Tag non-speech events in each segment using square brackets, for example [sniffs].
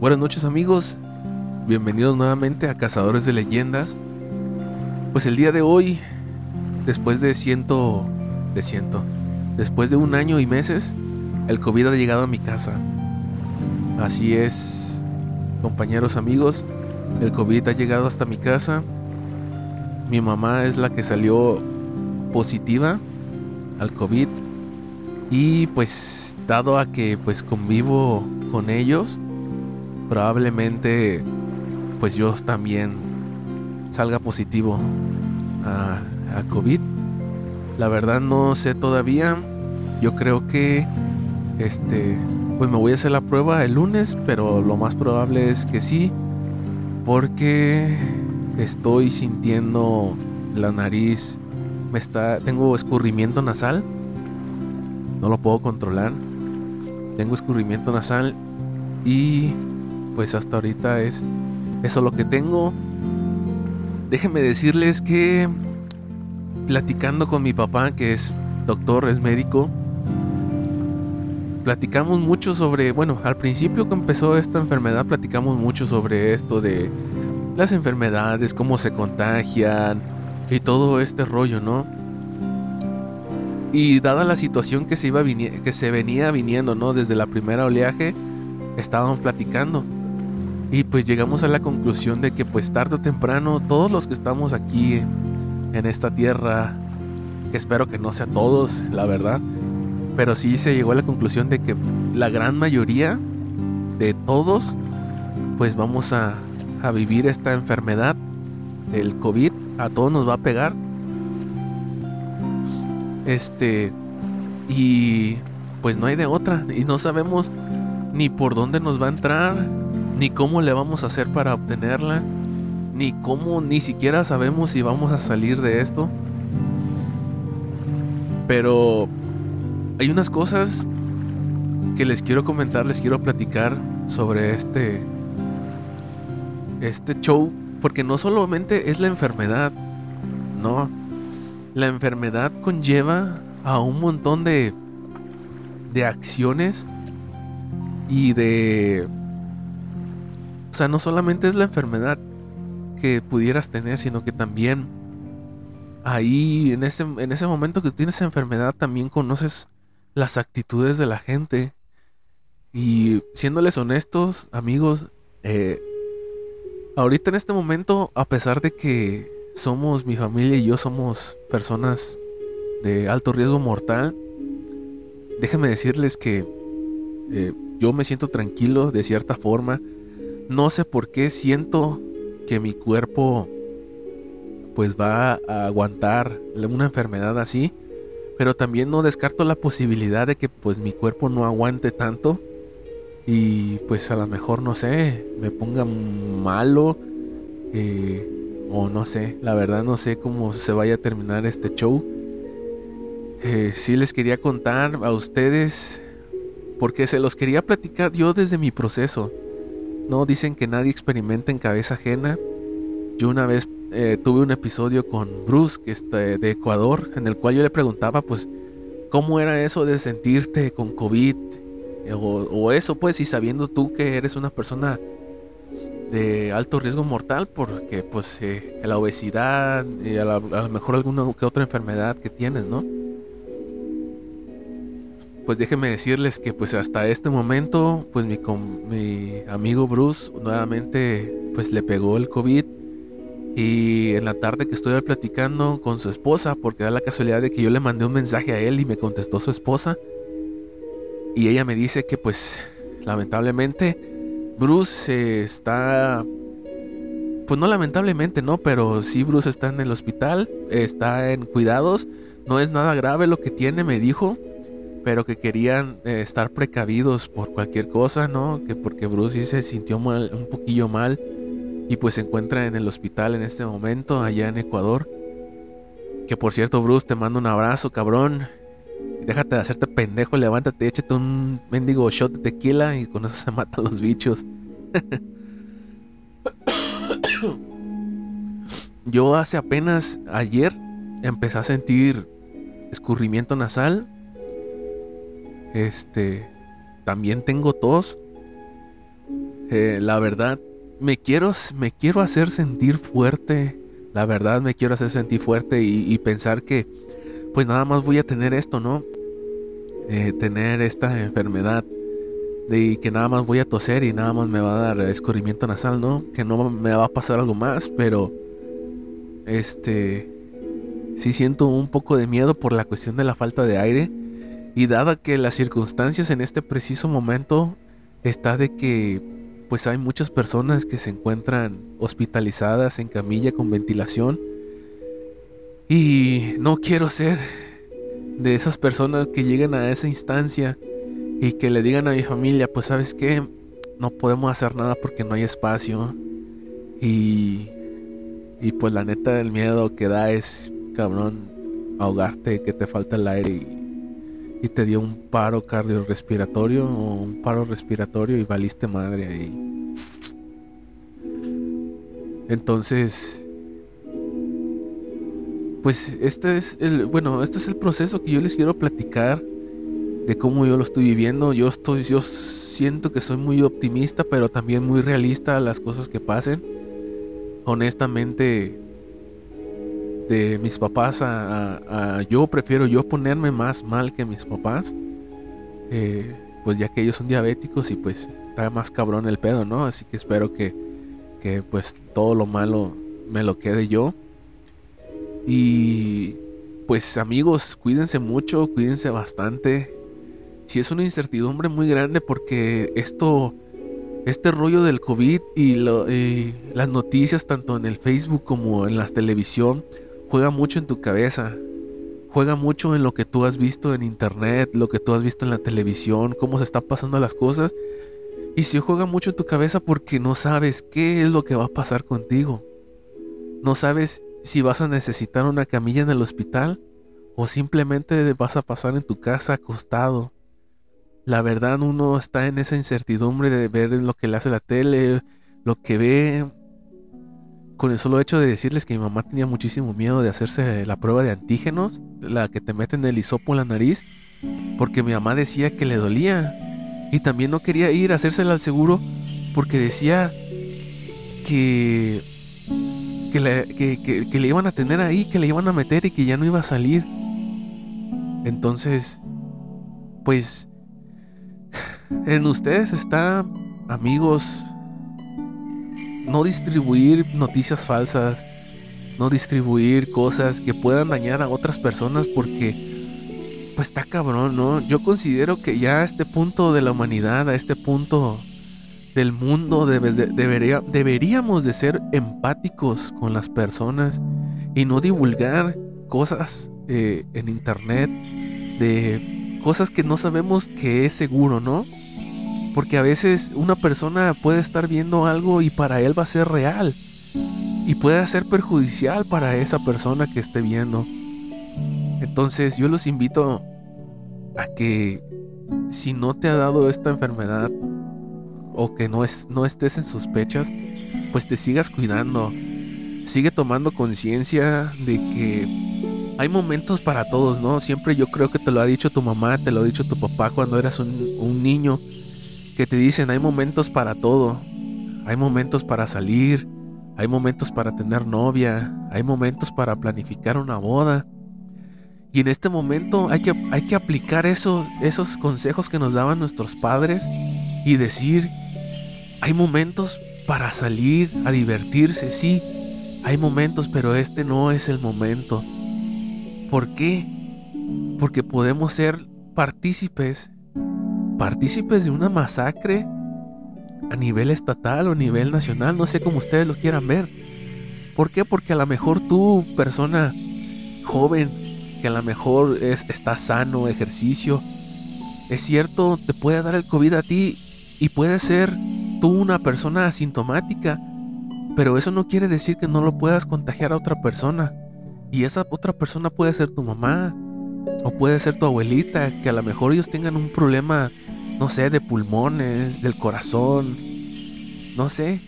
Buenas noches amigos, bienvenidos nuevamente a Cazadores de Leyendas. Pues el día de hoy, después de ciento, de ciento, después de un año y meses, el COVID ha llegado a mi casa. Así es, compañeros amigos, el COVID ha llegado hasta mi casa. Mi mamá es la que salió positiva al COVID y pues dado a que pues convivo con ellos, probablemente pues yo también salga positivo a, COVID. La verdad no sé todavía. Yo creo que este pues me voy a hacer la prueba el lunes, pero lo más probable es que sí porque estoy sintiendo la nariz me está tengo escurrimiento nasal no lo puedo controlar. Tengo escurrimiento nasal y pues hasta ahorita es eso lo que tengo. Déjenme decirles que platicando con mi papá, que es doctor, es médico, platicamos mucho sobre, bueno, al principio que empezó esta enfermedad, platicamos mucho sobre esto de las enfermedades, cómo se contagian y todo este rollo, ¿no? Y dada la situación que se, iba que se venía viniendo, ¿no? Desde la primera oleaje, estábamos platicando. Y pues llegamos a la conclusión de que pues tarde o temprano todos los que estamos aquí en esta tierra, que espero que no sea todos, la verdad, pero sí se llegó a la conclusión de que la gran mayoría de todos pues vamos a, a vivir esta enfermedad del COVID, a todos nos va a pegar este, y pues no hay de otra. Y no sabemos ni por dónde nos va a entrar, ni cómo le vamos a hacer para obtenerla, ni cómo, ni siquiera sabemos si vamos a salir de esto. Pero hay unas cosas que les quiero comentar, les quiero platicar sobre este este show, porque no solamente es la enfermedad, no, la enfermedad conlleva a un montón de, de acciones y de... O sea, no solamente es la enfermedad que pudieras tener, sino que también ahí, en ese, en ese momento que tienes enfermedad, también conoces las actitudes de la gente. Y siéndoles honestos, amigos, eh, ahorita en este momento, a pesar de que somos, mi familia y yo somos personas de alto riesgo mortal, déjenme decirles que eh, yo me siento tranquilo de cierta forma. No sé por qué siento que mi cuerpo pues va a aguantar una enfermedad así, pero también no descarto la posibilidad de que pues mi cuerpo no aguante tanto y pues a lo mejor no sé, me ponga malo. Eh, o no sé, la verdad no sé cómo se vaya a terminar este show. Eh, sí les quería contar a ustedes, porque se los quería platicar yo desde mi proceso. No dicen que nadie experimenta en cabeza ajena. Yo una vez eh, tuve un episodio con Bruce, que es de Ecuador, en el cual yo le preguntaba, pues, ¿cómo era eso de sentirte con COVID? O, o eso, pues, y sabiendo tú que eres una persona de alto riesgo mortal porque pues eh, la obesidad y a, lo mejor alguna que otra enfermedad que tienes, ¿no? Pues déjenme decirles que pues hasta este momento pues mi, mi amigo Bruce nuevamente pues le pegó el COVID y en la tarde que estoy platicando con su esposa porque da la casualidad de que yo le mandé un mensaje a él y me contestó su esposa y ella me dice que pues lamentablemente Bruce está, pues no lamentablemente, ¿no? Pero sí, Bruce está en el hospital, está en cuidados, no es nada grave lo que tiene, me dijo, pero que querían eh, estar precavidos por cualquier cosa, ¿no? Que porque Bruce sí se sintió mal, un poquillo mal y pues se encuentra en el hospital en este momento, allá en Ecuador. Que por cierto, Bruce, te mando un abrazo, cabrón. Déjate de hacerte pendejo, levántate, échate un mendigo shot de tequila y con eso se [laughs] matan los bichos. [coughs] Yo hace apenas ayer empecé a sentir escurrimiento nasal. Este, también tengo tos. Eh, la verdad, me quiero, me quiero hacer sentir fuerte. La verdad, me quiero hacer sentir fuerte y, pensar que, pues nada más voy a tener esto, ¿no? Eh, tener esta enfermedad de que nada más voy a toser y nada más me va a dar escurrimiento nasal, ¿no? Que no me va a pasar algo más, pero este sí siento un poco de miedo por la cuestión de la falta de aire y dada que las circunstancias en este preciso momento está de que pues hay muchas personas que se encuentran hospitalizadas en camilla con ventilación y no quiero ser de esas personas que lleguen a esa instancia y que le digan a mi familia, pues sabes qué, no podemos hacer nada porque no hay espacio y y pues la neta el miedo que da es cabrón ahogarte, que te falta el aire y y te dio un paro cardiorrespiratorio o un paro respiratorio y valiste madre ahí. Entonces, pues este es el, bueno, este es el proceso que yo les quiero platicar de cómo yo lo estoy viviendo. Yo estoy, yo siento que soy muy optimista, pero también muy realista a las cosas que pasen. Honestamente, de mis papás a, yo prefiero yo ponerme más mal que mis papás. Eh, pues ya que ellos son diabéticos y pues está más cabrón el pedo, ¿no? Así que espero que, que pues todo lo malo me lo quede yo. Y pues amigos, cuídense mucho, cuídense bastante. Si es una incertidumbre muy grande porque esto, este rollo del COVID y, y las noticias tanto en el Facebook como en la televisión juega mucho en tu cabeza, juega mucho en lo que tú has visto en internet, lo que tú has visto en la televisión, cómo se están pasando las cosas. Y si juega mucho en tu cabeza porque no sabes qué es lo que va a pasar contigo. No sabes si vas a necesitar una camilla en el hospital o simplemente vas a pasar en tu casa acostado. La verdad uno está en esa incertidumbre de ver lo que le hace la tele, lo que ve, con el solo hecho de decirles que mi mamá tenía muchísimo miedo de hacerse la prueba de antígenos, la que te meten el hisopo en la nariz, porque mi mamá decía que le dolía. Y también no quería ir a hacérsela al seguro porque decía que, que, le, iban a tener ahí, que le iban a meter y que ya no iba a salir. Entonces, pues, [sighs] en ustedes está, amigos, no distribuir noticias falsas, no distribuir cosas que puedan dañar a otras personas porque pues está cabrón, ¿no? Yo considero que ya a este punto de la humanidad, a este punto del mundo debería, deberíamos de ser empáticos con las personas y no divulgar cosas eh, en internet de cosas que no sabemos que es seguro, ¿no? Porque a veces una persona puede estar viendo algo y para él va a ser real. Y puede ser perjudicial para esa persona que esté viendo. Entonces yo los invito a que si no te ha dado esta enfermedad o que no, es, no estés en sospechas, pues te sigas cuidando. Sigue tomando conciencia de que hay momentos para todos, ¿no? Siempre yo creo que te lo ha dicho tu mamá, te lo ha dicho tu papá cuando eras un, un niño que te dicen hay momentos para todo. Hay momentos para salir, hay momentos para tener novia, hay momentos para planificar una boda. Y en este momento hay que, hay que aplicar esos, esos consejos que nos daban nuestros padres y decir, hay momentos para salir a divertirse, sí, hay momentos, pero este no es el momento. ¿Por qué? Porque podemos ser partícipes partícipes de una masacre a nivel estatal o a nivel nacional, no sé cómo ustedes lo quieran ver. ¿Por qué? Porque a lo mejor tú, persona joven, que a lo mejor es, está sano, ejercicio, es cierto, te puede dar el COVID a ti y puede ser tú una persona asintomática, pero eso no quiere decir que no lo puedas contagiar a otra persona. Y esa otra persona puede ser tu mamá, o puede ser tu abuelita, que a lo mejor ellos tengan un problema no sé, de pulmones, del corazón, no sé,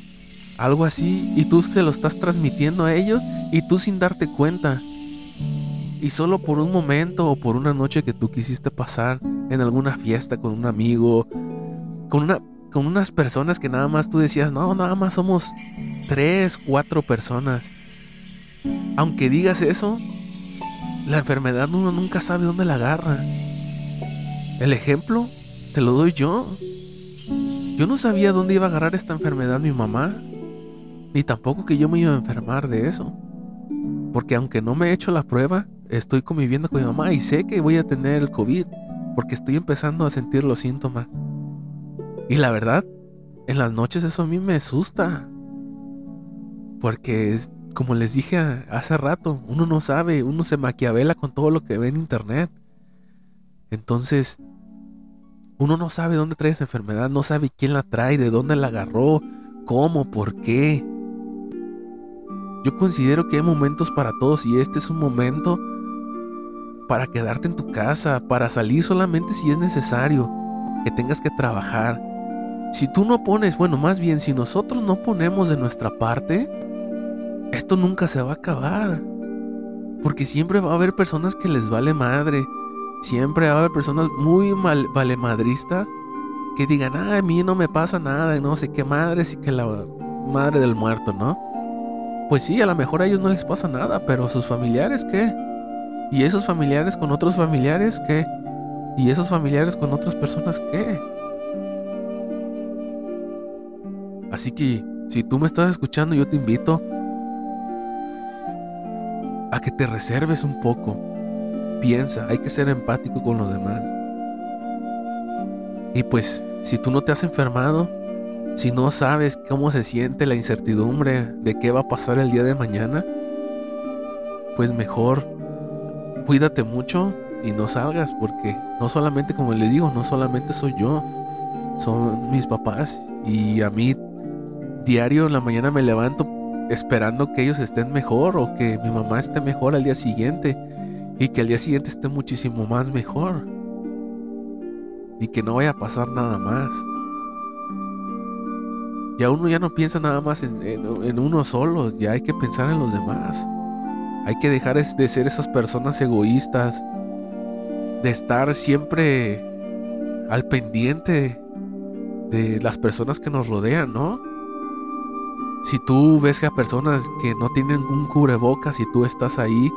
algo así, y tú se lo estás transmitiendo a ellos y tú sin darte cuenta. Y solo por un momento o por una noche que tú quisiste pasar en alguna fiesta con un amigo, con una con unas personas que nada más tú decías, no, nada más somos tres, cuatro personas. Aunque digas eso, la enfermedad uno nunca sabe dónde la agarra. El ejemplo te lo doy yo. Yo no sabía dónde iba a agarrar esta enfermedad mi mamá, ni tampoco que yo me iba a enfermar de eso. Porque aunque no me he hecho la prueba, estoy conviviendo con mi mamá y sé que voy a tener el COVID, porque estoy empezando a sentir los síntomas. Y la verdad, en las noches eso a mí me asusta. Porque, como les dije hace rato, uno no sabe, uno se maquiavela con todo lo que ve en internet. Entonces, uno no sabe dónde trae esa enfermedad, no sabe quién la trae, de dónde la agarró, cómo, por qué. Yo considero que hay momentos para todos y este es un momento para quedarte en tu casa, para salir solamente si es necesario, que tengas que trabajar. Si tú no pones, bueno, más bien si nosotros no ponemos de nuestra parte, esto nunca se va a acabar. Porque siempre va a haber personas que les vale madre. Siempre va a haber personas muy mal, valemadristas que digan, ah, a mí no me pasa nada, no sé qué madre, sí que la madre del muerto, ¿no? Pues sí, a lo mejor a ellos no les pasa nada, pero sus familiares, ¿qué? ¿Y esos familiares con otros familiares, qué? ¿Y esos familiares con otras personas, qué? Así que, si tú me estás escuchando, yo te invito a que te reserves un poco. Piensa, hay que ser empático con los demás. Y pues, si tú no te has enfermado, si no sabes cómo se siente la incertidumbre de qué va a pasar el día de mañana, pues mejor cuídate mucho y no salgas porque no solamente como les digo, no solamente soy yo, son mis papás y a mí diario en la mañana me levanto esperando que ellos estén mejor o que mi mamá esté mejor al día siguiente y que al día siguiente esté muchísimo más mejor y que no vaya a pasar nada más. Ya uno ya no piensa nada más en, uno solo, ya hay que pensar en los demás. Hay que dejar de ser esas personas egoístas, de estar siempre al pendiente de las personas que nos rodean, ¿no? Si tú ves a personas que no tienen un cubrebocas y tú estás ahí,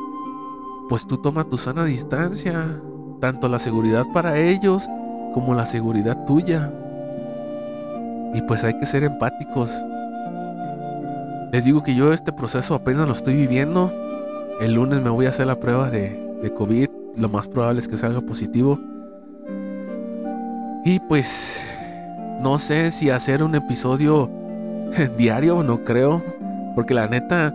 pues tú toma tu sana distancia, tanto la seguridad para ellos como la seguridad tuya. Y pues hay que ser empáticos. Les digo que yo este proceso apenas lo estoy viviendo. El lunes me voy a hacer la prueba de, de COVID. Lo más probable es que salga positivo. Y pues no sé si hacer un episodio [laughs] diario, no creo. Porque la neta,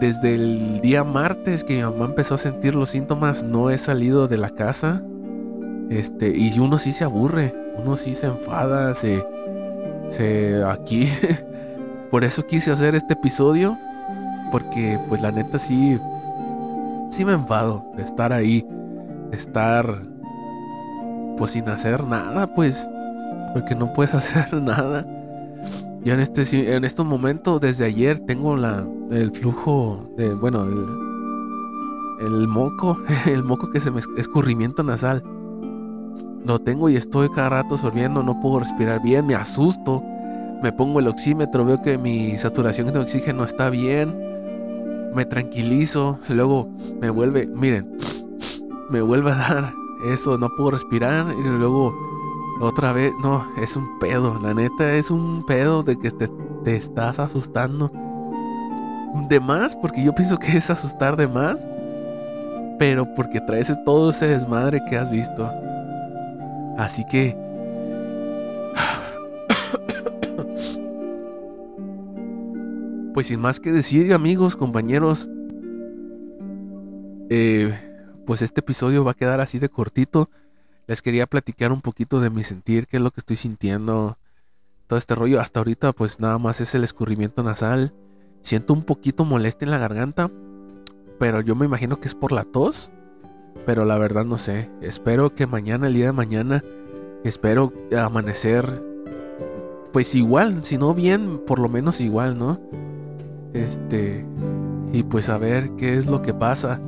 desde el día martes que mi mamá empezó a sentir los síntomas, no he salido de la casa. Este, y uno sí se aburre, uno sí se enfada, se, se aquí. [laughs] Por eso quise hacer este episodio, porque pues la neta sí, sí me enfado de estar ahí, de estar pues sin hacer nada, pues, porque no puedes [laughs] hacer nada. Yo en este en estos momentos desde ayer tengo la el flujo de bueno, el, el moco, [laughs] el moco que se me escurrimiento nasal. Lo tengo y estoy cada rato sorbiendo, no puedo respirar bien, me asusto. Me pongo el oxímetro, veo que mi saturación de oxígeno está bien. Me tranquilizo, luego me vuelve, miren, [sniffs] me vuelve a dar eso, no puedo respirar y luego otra vez, no, es un pedo, la neta es un pedo de que te, te estás asustando. De más, porque yo pienso que [laughs] es asustar de más, pero porque traes todo ese desmadre que has visto. Así que... [coughs] Pues sin más que decir, amigos, compañeros, eh, pues este episodio va a quedar así de cortito. Les quería platicar un poquito de mi sentir, qué es lo que estoy sintiendo, todo este rollo. Hasta ahorita pues nada más es el escurrimiento nasal. Siento un poquito molestia en la garganta, pero yo me imagino que es por la tos. Pero la verdad no sé. Espero que mañana, el día de mañana, espero amanecer. Pues igual, si no bien, por lo menos igual, ¿no? Este. Y pues a ver qué es lo que pasa.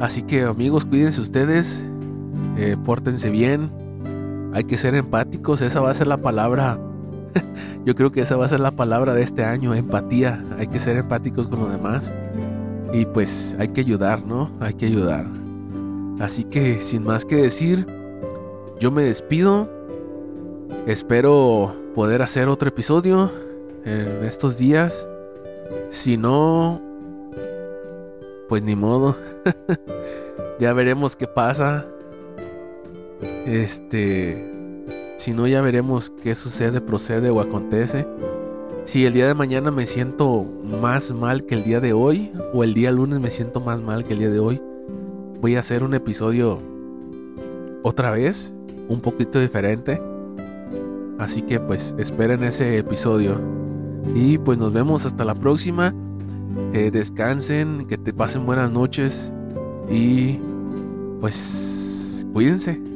Así que amigos, cuídense ustedes. Eh, pórtense bien. Hay que ser empáticos, esa va a ser la palabra. [laughs] Yo creo que esa va a ser la palabra de este año, empatía. Hay que ser empáticos con los demás. Y pues hay que ayudar, ¿no? Hay que ayudar. Así que sin más que decir, yo me despido. Espero poder hacer otro episodio en estos días. Si no, pues ni modo. [laughs] ya veremos qué pasa. Este, si no, ya veremos qué sucede, procede o acontece. Si el día de mañana me siento más mal que el día de hoy, o el día lunes me siento más mal que el día de hoy, voy a hacer un episodio otra vez, un poquito diferente. Así que pues esperen ese episodio. Y pues nos vemos hasta la próxima. Eh, descansen, que te pasen buenas noches. Y pues cuídense.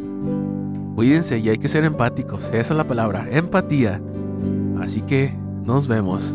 Cuídense y hay que ser empáticos. Esa es la palabra, empatía. Así que nos vemos.